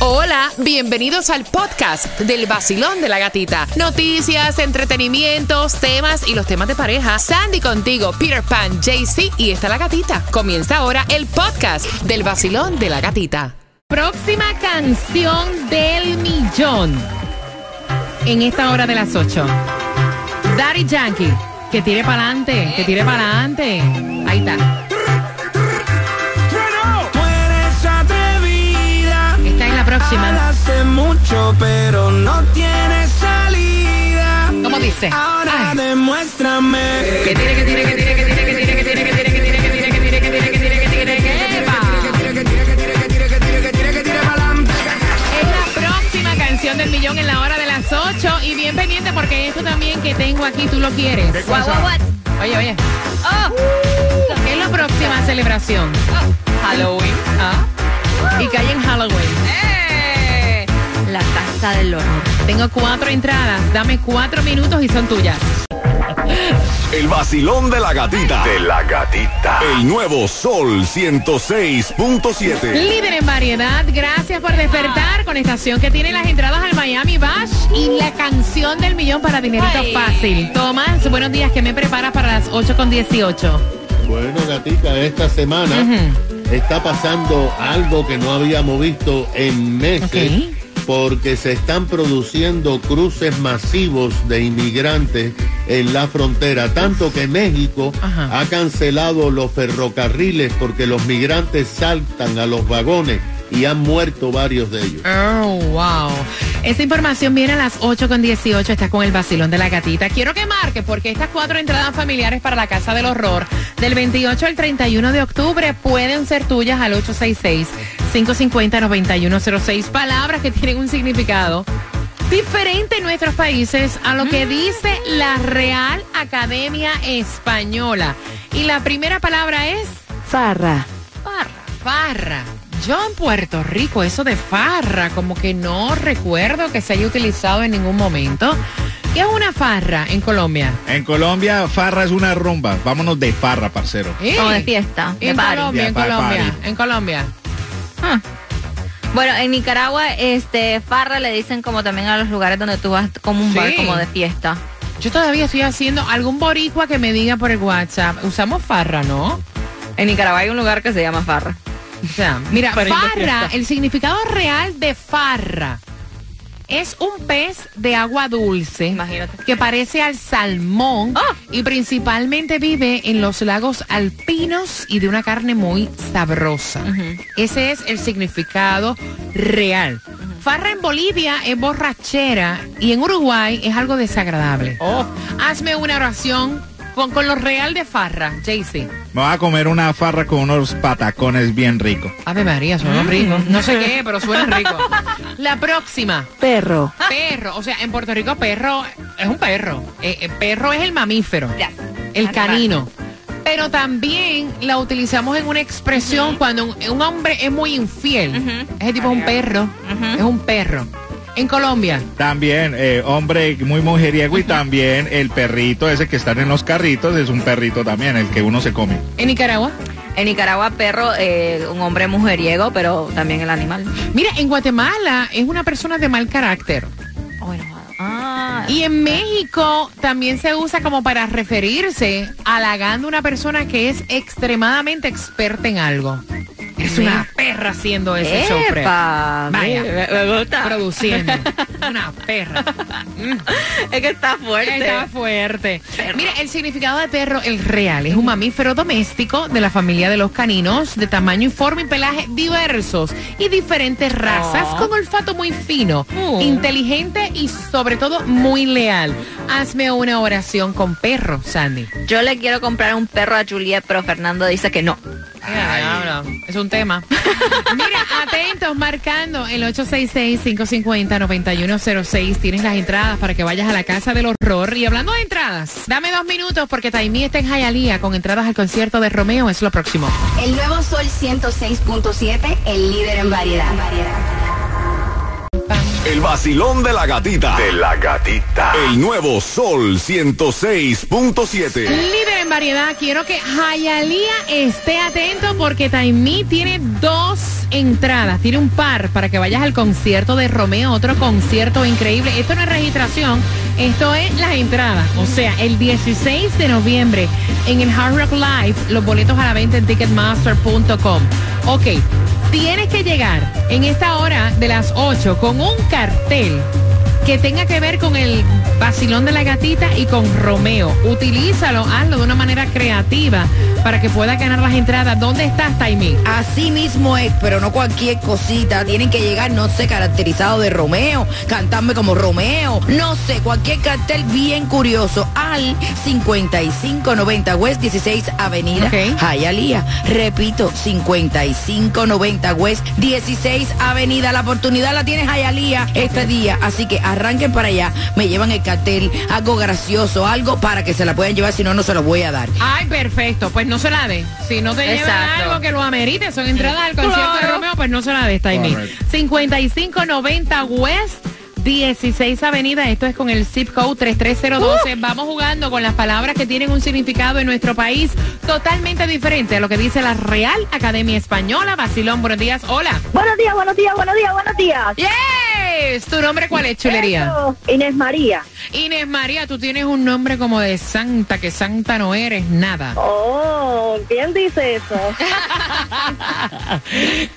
Hola, bienvenidos al podcast del vacilón de la gatita. Noticias, entretenimientos, temas y los temas de pareja. Sandy contigo, Peter Pan, JC y está la gatita. Comienza ahora el podcast del vacilón de la gatita. Próxima canción del millón. En esta hora de las 8. Daddy Yankee. Que tire para adelante, que tire para adelante. Ahí está. Próxima. Hace mucho, pero no tienes salida. ¿Cómo dice? Ahora Ay. demuéstrame. Que tire, que tire, que tire, que tire, que tire, que tire, que tire, que tire, que tire, que tire, que tire, que tire, que tire, que tire, que ¡Epa! Es la próxima canción del millón en la hora de las 8 y bien pendiente porque esto también que tengo aquí tú lo quieres. Guau, guau, guau. Oye, oye, Oh, ¿qué es la próxima celebración? Halloween. Ah, y cae en Halloween. ¡Eh! La casa del horror. Tengo cuatro entradas, dame cuatro minutos y son tuyas. El vacilón de la gatita. De la gatita. El nuevo Sol 106.7. Líder en variedad, gracias por despertar con estación que tiene las entradas al Miami Bash y la canción del millón para dinerito Ay. fácil. Tomás, buenos días, ¿qué me preparas para las 8 con 18? Bueno, gatita, esta semana está pasando algo que no habíamos visto en meses. Porque se están produciendo cruces masivos de inmigrantes en la frontera, tanto que México Ajá. ha cancelado los ferrocarriles porque los migrantes saltan a los vagones y han muerto varios de ellos. Oh, wow. Esta información viene a las 8 con 18. Estás con el vacilón de la gatita. Quiero que marques porque estas cuatro entradas familiares para la Casa del Horror del 28 al 31 de octubre pueden ser tuyas al 866-550-9106. Palabras que tienen un significado diferente en nuestros países a lo que dice la Real Academia Española. Y la primera palabra es Farra. farra. Yo en Puerto Rico, eso de farra, como que no recuerdo que se haya utilizado en ningún momento. ¿Qué es una farra en Colombia? En Colombia, farra es una rumba. Vámonos de farra, parcero. ¿Eh? Como de fiesta, de En party. Colombia, en Colombia, party. en Colombia. Bueno, en Nicaragua, este, farra le dicen como también a los lugares donde tú vas como un bar como de fiesta. Yo todavía estoy haciendo algún boricua que me diga por el WhatsApp. Usamos farra, ¿no? En Nicaragua hay un lugar que se llama farra. O sea, mira, farra, el significado real de farra es un pez de agua dulce Imagínate. que parece al salmón Ah. y principalmente vive en los lagos alpinos y de una carne muy sabrosa. Ese es el significado real. Farra en Bolivia es borrachera y en Uruguay es algo desagradable. Hazme una oración con, con lo real de farra, Jaycee. Me voy a comer una farra con unos patacones bien ricos. Ave María, suena rico. No sé qué, pero suena rico. La próxima. Perro. Perro. O sea, en Puerto Rico perro es un perro. Eh, eh, perro es el mamífero. Ya. El canino. Pero también la utilizamos en una expresión cuando un, un hombre es muy infiel. Ujú. Ese tipo es un perro. Es un perro. En Colombia. También, eh, hombre muy mujeriego y también el perrito ese que están en los carritos es un perrito también, el que uno se come. En Nicaragua. En Nicaragua, perro, eh, un hombre mujeriego, pero también el animal. Mira, en Guatemala es una persona de mal carácter. Oh. Ah, Y en México también se usa como para referirse halagando a una persona que es extremadamente experta en algo. Es una perra haciendo ese show. ¡Epa! Vaya. Me, me gusta. Produciendo. Una perra. Es que está fuerte. Está fuerte. Mira, el significado de perro, el real, es un mamífero doméstico de la familia de los caninos, de tamaño y forma y pelaje diversos y diferentes razas, Oh. con olfato muy fino, Oh. inteligente y sobre todo muy leal. Hazme una oración con perro, Sandy. Yo le quiero comprar un perro a Juliet, pero Fernando dice que no. Es un tema. Mira, atentos, marcando el 866-550-9106. Tienes las entradas para que vayas a la casa del horror. Y hablando de entradas, dame dos minutos porque Taimí está en Hialeah con entradas al concierto de Romeo. Es lo próximo. El nuevo Sol 106.7, el líder en variedad. El vacilón de la gatita. De la gatita. El nuevo Sol 106.7. Líder en variedad, quiero que Hialeah esté atento porque Taimí tiene dos entradas, tiene un par para que vayas al concierto de Romeo, otro concierto increíble. Esto no es registración, esto es las entradas. O sea, el 16 de noviembre en el Hard Rock Live, los boletos a la venta en ticketmaster.com. Ok, tienes que llegar en esta hora de las 8 con un cartel que tenga que ver con el vacilón de la gatita y con Romeo. Utilízalo, hazlo de una manera creativa para que pueda ganar las entradas. ¿Dónde estás, Taimi? Así mismo es, pero no cualquier cosita. Tienen que llegar, no sé, caracterizado de Romeo, cantarme como Romeo, no sé, cualquier cartel bien curioso al 5590 West 16 Avenida Ok. Hialeah. Repito, 5590 West 16 Avenida. La oportunidad la tienes Hialeah este día, así que arranquen para allá, me llevan el cartel, algo gracioso, algo para que se la puedan llevar, si no, no se lo voy a dar. Ay, perfecto. Pues no se la dé. Si no te llevan algo que lo amerite, son entradas al concierto de. Romeo, pues no se la des, Taimi. Correcto. 5590 West. 16 Avenida, esto es con el zip code 33012. Vamos jugando con las palabras que tienen un significado en nuestro país totalmente diferente a lo que dice la Real Academia Española. Basilón, buenos días. Hola. Buenos días, buenos días, buenos días, buenos días. Yes. ¿Tu nombre cuál es, chulería? Eso, Inés María. Inés María, tú tienes un nombre como de santa, que santa no eres nada. Oh, ¿quién dice eso?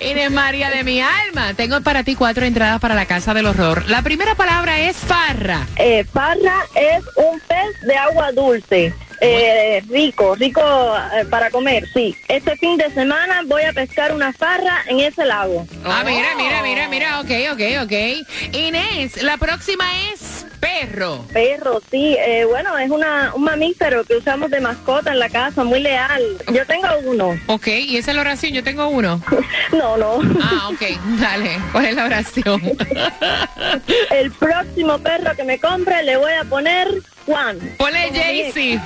Inés María de mi alma, tengo para ti cuatro entradas para la Casa del Horror. La primera palabra es farra. Eh, parra es un pez de agua dulce. Eh, rico, rico eh, para comer, sí. Este fin de semana voy a pescar una farra en ese lago. Ah, mira, mira, mira, mira, ok, ok, ok. Inés, la próxima es perro. Perro, sí. eh, bueno, es una, un mamífero que usamos de mascota en la casa, muy leal. Yo tengo uno. Ok, y esa es la oración, yo tengo uno. No, no. Ah, ok, dale. ¿Cuál es la oración? El próximo perro que me compre le voy a poner Juan. Ponle Jaycee.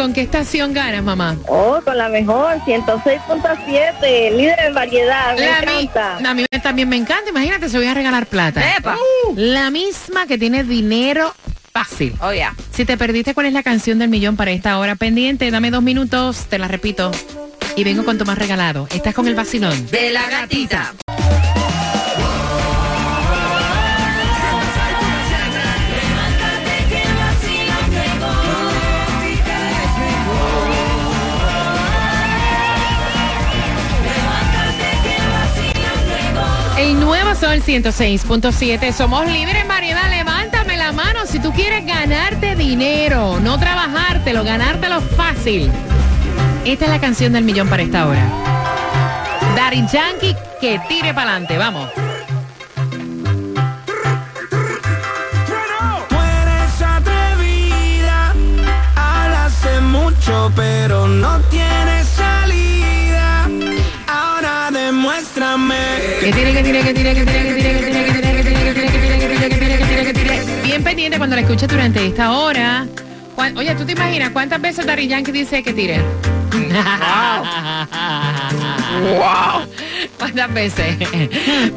¿Con qué estación ganas, mamá? Oh, con la mejor, 106.7, líder en variedad, me La mi- encanta. a mí también me encanta. Imagínate, se voy a regalar plata. ¡Epa! Uh, la misma que tiene dinero fácil. Oh, yeah. Si te perdiste cuál es la canción del millón para esta hora pendiente, dame dos minutos, te la repito. Y vengo con tu más regalado. Estás con el vacilón. De la gatita. Sol 106.7. Somos líderes en. Levántame la mano si tú quieres ganarte dinero. No trabajártelo, ganártelo fácil. Esta es la canción del millón para esta hora. Daddy Yankee, que tire para adelante. Vamos. Que tire, que tire, que tire, que tire, que tire, que tire, que tire, que tire, que tire, que tire, que tire, que tire, que tire, que tire. Bien pendiente cuando la escuches durante esta hora. Oye, ¿tú te imaginas cuántas veces Daddy Yankee dice que tire? wow. ¿Cuántas veces?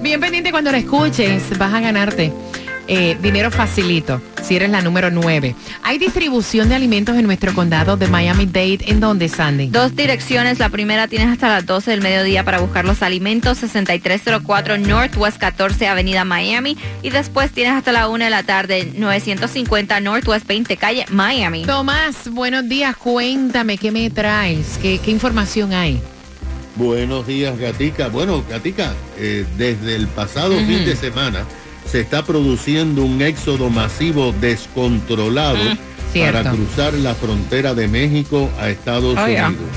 Bien pendiente cuando la escuches, vas a ganarte eh, dinero facilito, si eres la número 9. Hay distribución de alimentos en nuestro condado de Miami-Dade. ¿En dónde, Sandy? Dos direcciones. La primera tienes hasta las 12 del mediodía para buscar los alimentos. 6304 Northwest 14 Avenida Miami. Y después tienes hasta la 1 de la tarde. 950 Northwest 20 Calle Miami. Tomás, buenos días. Cuéntame, ¿qué me traes? ¿Qué, qué información hay? Buenos días, Gatica. Bueno, Gatica, eh, desde el pasado fin de semana se está produciendo un éxodo masivo descontrolado cierto. para cruzar la frontera de México a Estados Oh, yeah. Unidos.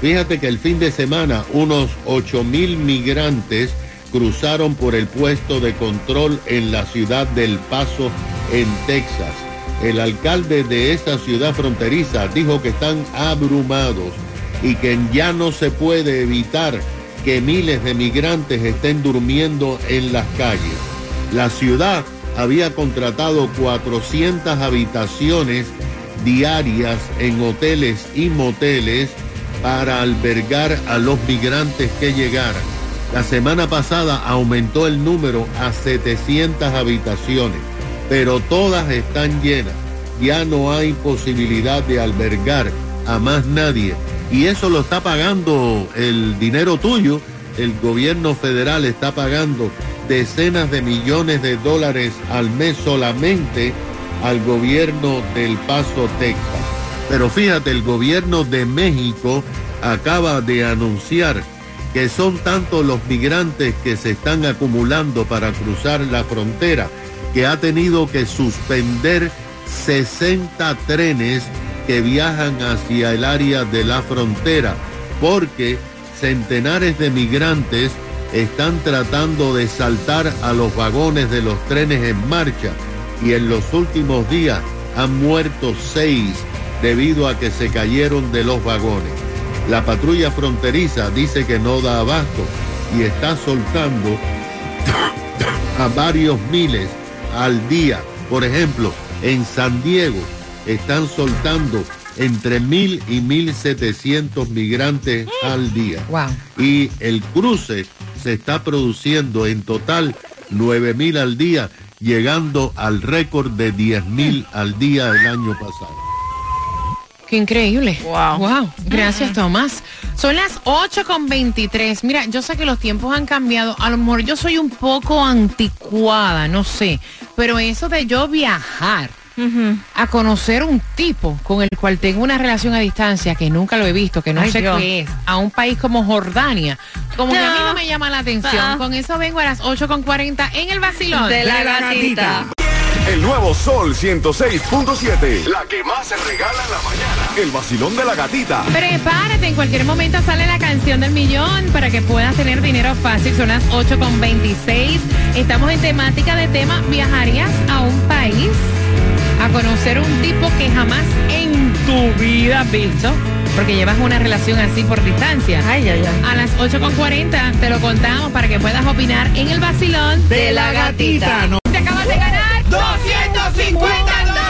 Fíjate que el fin de semana unos 8 mil migrantes cruzaron por el puesto de control en la ciudad del Paso, en Texas. El alcalde de esa ciudad fronteriza dijo que están abrumados y que ya no se puede evitar que miles de migrantes estén durmiendo en las calles. La ciudad había contratado 400 habitaciones diarias en hoteles y moteles para albergar a los migrantes que llegaran. La semana pasada aumentó el número a 700 habitaciones, pero todas están llenas. ya no hay posibilidad de albergar a más nadie. Y eso lo está pagando el dinero tuyo. El gobierno federal está pagando decenas de millones de dólares al mes solamente al gobierno del Paso, Texas. Pero fíjate, el gobierno de México acaba de anunciar que son tantos los migrantes que se están acumulando para cruzar la frontera que ha tenido que suspender 60 trenes que viajan hacia el área de la frontera porque centenares de migrantes están tratando de saltar a los vagones de los trenes en marcha y en los últimos días han muerto seis debido a que se cayeron de los vagones. La patrulla fronteriza dice que no da abasto y está soltando a varios miles al día. Por ejemplo, en San Diego están soltando entre mil y mil setecientos migrantes al día. Wow. Y el cruce se está produciendo en total nueve mil al día, llegando al récord de diez mil al día el año pasado. Qué increíble. Wow. Wow. Gracias, Tomás. Son las 8 con 23. Mira, yo sé que los tiempos han cambiado. A lo mejor yo soy un poco anticuada, no sé. Pero eso de yo viajar a conocer un tipo con el cual tengo una relación a distancia que nunca lo he visto, que no Ay, sé Dios. qué es, a un país como Jordania, como que a mí No. no me llama la atención. Ah. Con eso vengo a las 8 con 40 en el vacilón. De la gatita. El nuevo Sol 106.7. La que más se regala en la mañana. El vacilón de la gatita. Prepárate, en cualquier momento sale la canción del millón para que puedas tener dinero fácil. Son las 8 con 26. Estamos en temática de tema, ¿viajarías a un país a conocer un tipo que jamás en tu vida has visto? Porque llevas una relación así por distancia. Ay, ay, ay. A las 8 con 40 te lo contamos para que puedas opinar en el vacilón De la gatita. No. Te acabas de ganar 250 dólares.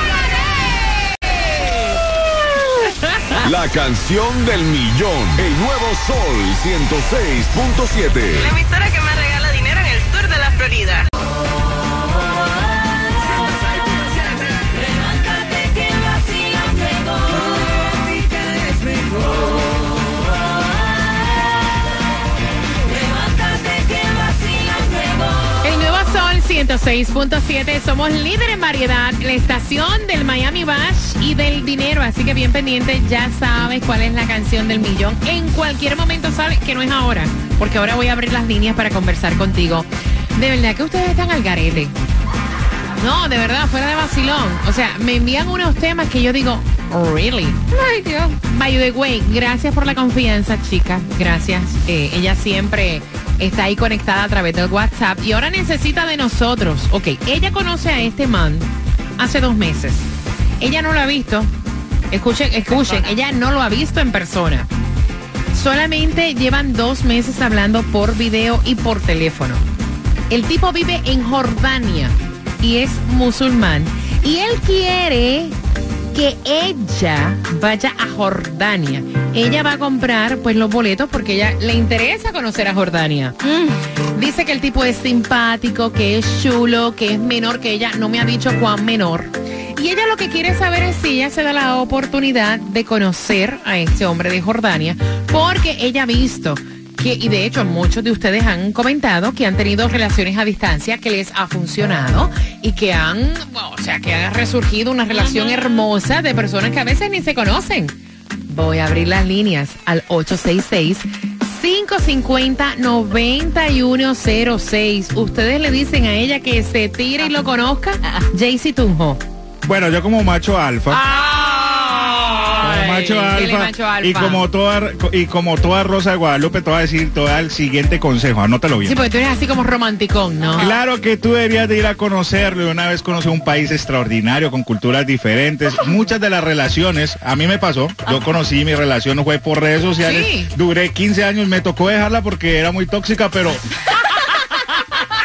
La canción del millón. El nuevo Sol 106.7. La emisora que me regala dinero en el sur de la Florida. 106.7, somos líder en variedad, la estación del Miami Bash y del dinero, así que bien pendiente, ya sabes cuál es la canción del millón. En cualquier momento sabes que no es ahora, porque ahora voy a abrir las líneas para conversar contigo. De verdad que ustedes están al garete. No, de verdad, fuera de vacilón. O sea, me envían unos temas que yo digo, really. Ay, Dios. By the way, gracias por la confianza, chica. Gracias. Eh, ella siempre está ahí conectada a través del WhatsApp y ahora necesita de nosotros. Ok, ella conoce a este man hace dos meses. Ella no lo ha visto. Escuchen, escuchen, ella no lo ha visto en persona. Solamente llevan dos meses hablando por video y por teléfono. El tipo vive en Jordania y es musulmán. Y él quiere que ella vaya a Jordania. Ella va a comprar pues los boletos porque ella le interesa conocer a Jordania. Dice que el tipo es simpático, que es chulo, que es menor que ella. No me ha dicho cuán menor. Y ella lo que quiere saber es si ella se da la oportunidad de conocer a este hombre de Jordania, porque ella ha visto que, y de hecho muchos de ustedes han comentado que han tenido relaciones a distancia que les ha funcionado y que han, bueno, o sea, que ha resurgido una relación hermosa de personas que a veces ni se conocen. Voy a abrir las líneas al 866 550 9106. Ustedes le dicen a ella que se tire y lo conozca. Jaycee Tunjo. Bueno, yo como macho alfa. como macho alfa, y como toda y como toda Rosa de Guadalupe te voy a decir te voy a dar el siguiente consejo, anótalo bien. Sí, porque tú eres así como romanticón, ¿no? Claro que tú deberías de ir a conocerlo y una vez conocer un país extraordinario con culturas diferentes. Muchas de las relaciones, a mí me pasó, yo conocí mi relación, fue por redes sociales, Sí. duré 15 años, me tocó dejarla porque era muy tóxica, pero...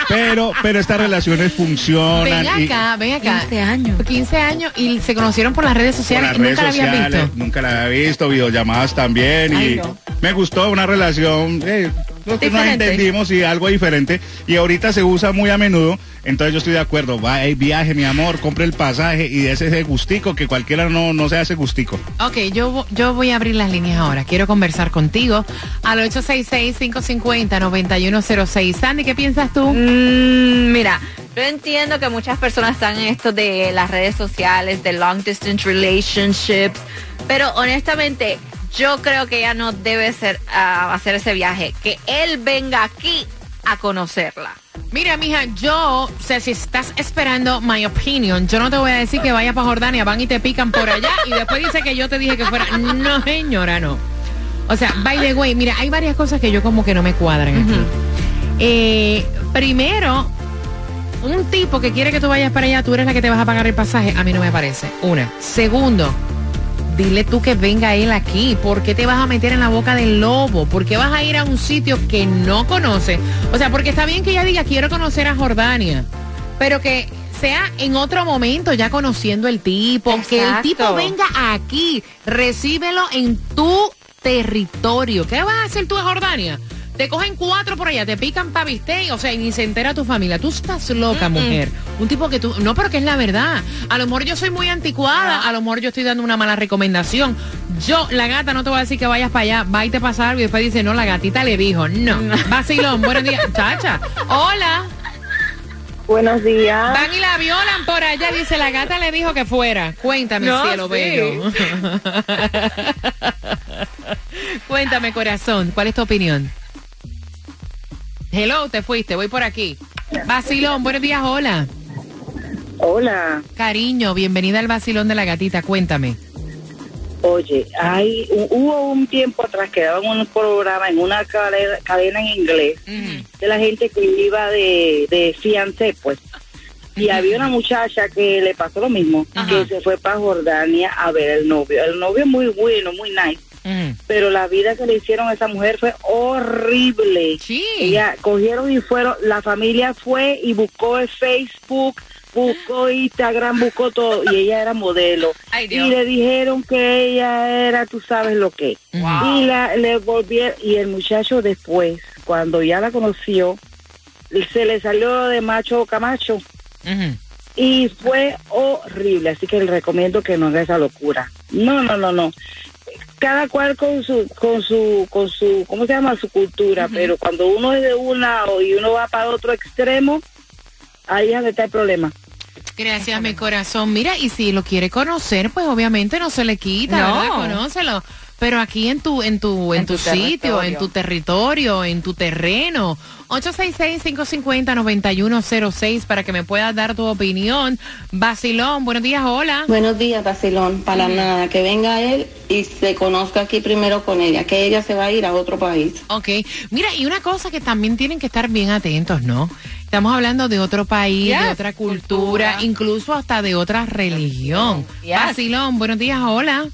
Pero, pero estas relaciones funcionan. Ven y- acá, ven acá. 15 años. 15 años y se conocieron por las redes por sociales las y nunca redes la habían sociales, visto. Nunca la había visto, videollamadas también Ay, y no. me gustó una relación, eh, Creo que nos Diferente. entendimos y algo diferente. Y ahorita se usa muy a menudo. Entonces yo estoy de acuerdo. Va, hey, viaje, mi amor, compre el pasaje y ese ese gustico que cualquiera no, no se hace gustico. Ok, yo, yo voy a abrir las líneas ahora. Quiero conversar contigo al 866-550-9106. Sandy, ¿qué piensas tú? Mm, mira, yo entiendo que muchas personas están en esto de las redes sociales, de long distance relationships, pero honestamente yo creo que ella no debe ser ah, hacer ese viaje, que él venga aquí a conocerla. Mira, mija, yo, o sea, si estás esperando my opinion, yo no te voy a decir que vayas para Jordania, van y te pican por allá y después dice que yo te dije que fuera. No, señora, no. O sea, by the way, mira, hay varias cosas que yo como que no me cuadran aquí. Eh, primero, un tipo que quiere que tú vayas para allá, tú eres la que te vas a pagar el pasaje, a mí no me parece. Una. Segundo, dile tú que venga él aquí. ¿Por qué te vas a meter en la boca del lobo? ¿Por qué vas a ir a un sitio que no conoces? O sea, porque está bien que ella diga, quiero conocer a Jordania, pero que sea en otro momento, ya conociendo el tipo, que el tipo venga aquí, recíbelo en tu territorio. ¿Qué vas a hacer tú a Jordania? Te cogen cuatro por allá, te pican pa' bistec, o sea, y ni se entera tu familia. Tú estás loca, mujer. Un tipo que tú... No, pero que es la verdad. A lo mejor yo soy muy anticuada, a lo mejor yo estoy dando una mala recomendación. Yo, la gata, no te voy a decir que vayas para allá, va y te pasa algo y después dice, no, la gatita le dijo. No. Vacilón, buenos días. Chacha, hola. Buenos días. Van y la violan por allá, dice, la gata le dijo que fuera. Cuéntame, No, cielo sí. bello. Cuéntame, corazón, ¿cuál es tu opinión? Hello, te fuiste, voy por aquí. Vacilón, buenos días, hola. Hola. Cariño, bienvenida al vacilón de la gatita, cuéntame. Oye, hay, hu- hubo un tiempo atrás que daban un programa en una cadena, cadena en inglés de la gente que iba de, de fiancé, pues. Y había una muchacha que le pasó lo mismo, que se fue para Jordania a ver el novio. El novio muy bueno, muy nice. Pero la vida que le hicieron a esa mujer fue horrible. Sí. Ella cogieron y fueron, la familia fue y buscó en Facebook, buscó Instagram, buscó todo, y ella era modelo. Ay, y le dijeron que ella era, tú sabes lo que. Wow. Y la, le volvieron, y el muchacho después, cuando ya la conoció, se le salió de macho camacho. Ujú. Y fue horrible, así que le recomiendo que no haga esa locura. No, no, no, no. Cada cual con su, con su, con su, ¿cómo se llama? Su cultura, pero cuando uno es de un lado y uno va para otro extremo, ahí es donde está el problema. Gracias, mi corazón. Mira, y si lo quiere conocer, pues obviamente no se le quita, No. ¿verdad? Conócelo. Pero aquí en tu, en tu, en, En tu, tu sitio, en tu territorio, en tu terreno. 866-550-9106 para que me puedas dar tu opinión. Basilón, buenos días, hola. Buenos días, Basilón. Para nada, que venga él y se conozca aquí primero con ella, que ella se va a ir a otro país. Ok, mira, y una cosa que también tienen que estar bien atentos, ¿no? Estamos hablando de otro país, de otra cultura, cultura. incluso hasta de otra religión. Yes. Basilón, buenos días, hola.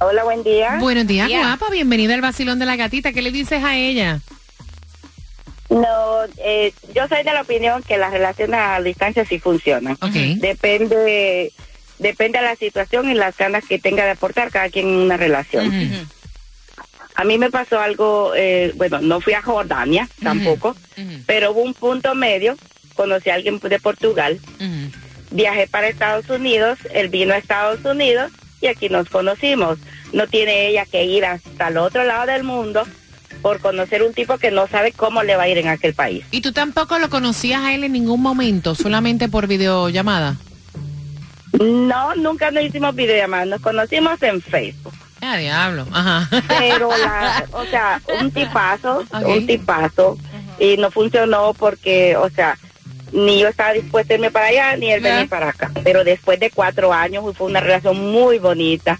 Hola, buen día. Buenos días, Yeah. guapa. Bienvenida al vacilón de la gatita. ¿Qué le dices a ella? No, eh, yo soy de la opinión que las relaciones a distancia sí funcionan. Ok. Depende, depende de la situación y las ganas que tenga de aportar cada quien en una relación. A mí me pasó algo, eh, bueno, no fui a Jordania tampoco, pero hubo un punto medio. Conocí a alguien de Portugal, viajé para Estados Unidos, él vino a Estados Unidos y aquí nos conocimos. No tiene ella que ir hasta el otro lado del mundo por conocer un tipo que no sabe cómo le va a ir en aquel país. ¿Y tú tampoco lo conocías a él en ningún momento, solamente por videollamada? No, nunca nos hicimos videollamadas, nos conocimos en Facebook. Ah, diablo. Ajá. Pero, la, o sea, un tipazo, un tipazo, y no funcionó porque, o sea, ni yo estaba dispuesta a irme para allá, ni él venir para acá. Pero después de cuatro años fue una relación muy bonita.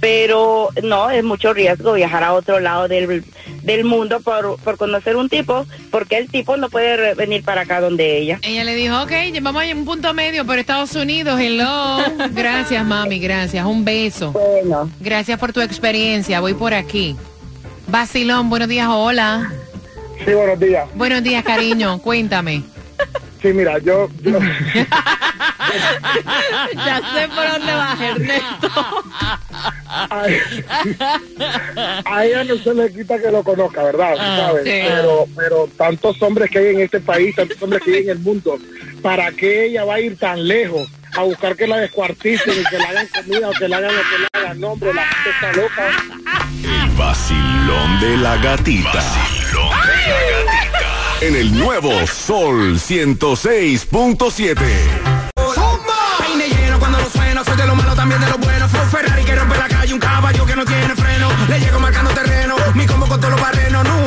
Pero no, es mucho riesgo viajar a otro lado del, del mundo por, por conocer un tipo, porque el tipo no puede venir para acá donde ella. Ella le dijo, ok, vamos a un punto medio por Estados Unidos. Hello. Gracias, mami, gracias. Un beso. Bueno, Gracias por tu experiencia. Voy por aquí. Basilón, buenos días, hola. Sí, buenos días. Buenos días, cariño. Cuéntame. Sí, mira, yo, yo, ya sé por dónde va, Ernesto. a ella no se le quita que lo conozca, ¿verdad? Ah, ¿Sabes? sí. Pero, pero tantos hombres que hay en este país, tantos hombres que hay en el mundo, ¿para qué ella va a ir tan lejos a buscar que la descuarticen y que le hagan comida o que le hagan lo que le hagan? No, hombre, la gente está loca. El vacilón de la gatita. Vacilón de la gatita. En el nuevo Sol 106.7. Peine lleno cuando lo sueno, soy de lo malo también de lo bueno. Fue un Ferrari que rompe la calle, un caballo que no tiene freno. Le llego marcando terreno, mi combo con todos los barrenos.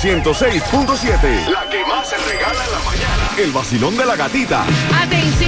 106.7. La que más se regala en la mañana. El vacilón de la gatita. Atención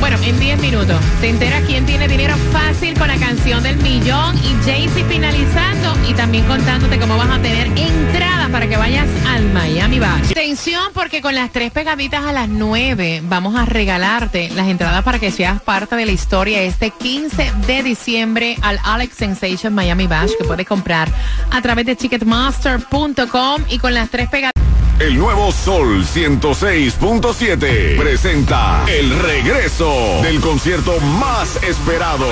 bueno, en diez minutos, se entera quién tiene dinero fácil con la canción del millón y Jaycee finalizando y también contándote cómo vas a tener entradas para que vayas al Miami Bash. Atención porque con las tres pegaditas a las nueve vamos a regalarte las entradas para que seas parte de la historia este 15 de diciembre al Alex Sensation Miami Bash que puedes comprar a través de ticketmaster.com y con las tres pegaditas El nuevo Sol 106.7 presenta el regreso del concierto más esperado.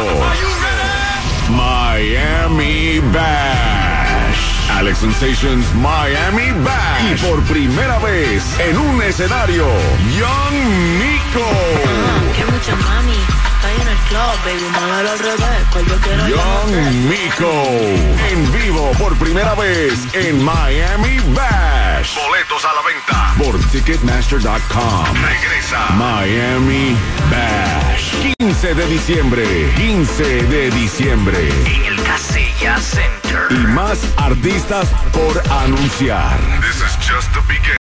Miami Bash. Alex Sensations Miami Bash. Y por primera vez en un escenario, Young Nico. Que mucha mami, estoy en el club, baby, muévelo al revés, pues yo quiero Young Nico. En vivo por primera vez en Miami Bash. Boletos a la venta por Ticketmaster.com. Regresa Miami Bash. 15 de diciembre. 15 de diciembre. En el Casilla Center. Y más artistas por anunciar. This is just the beginning.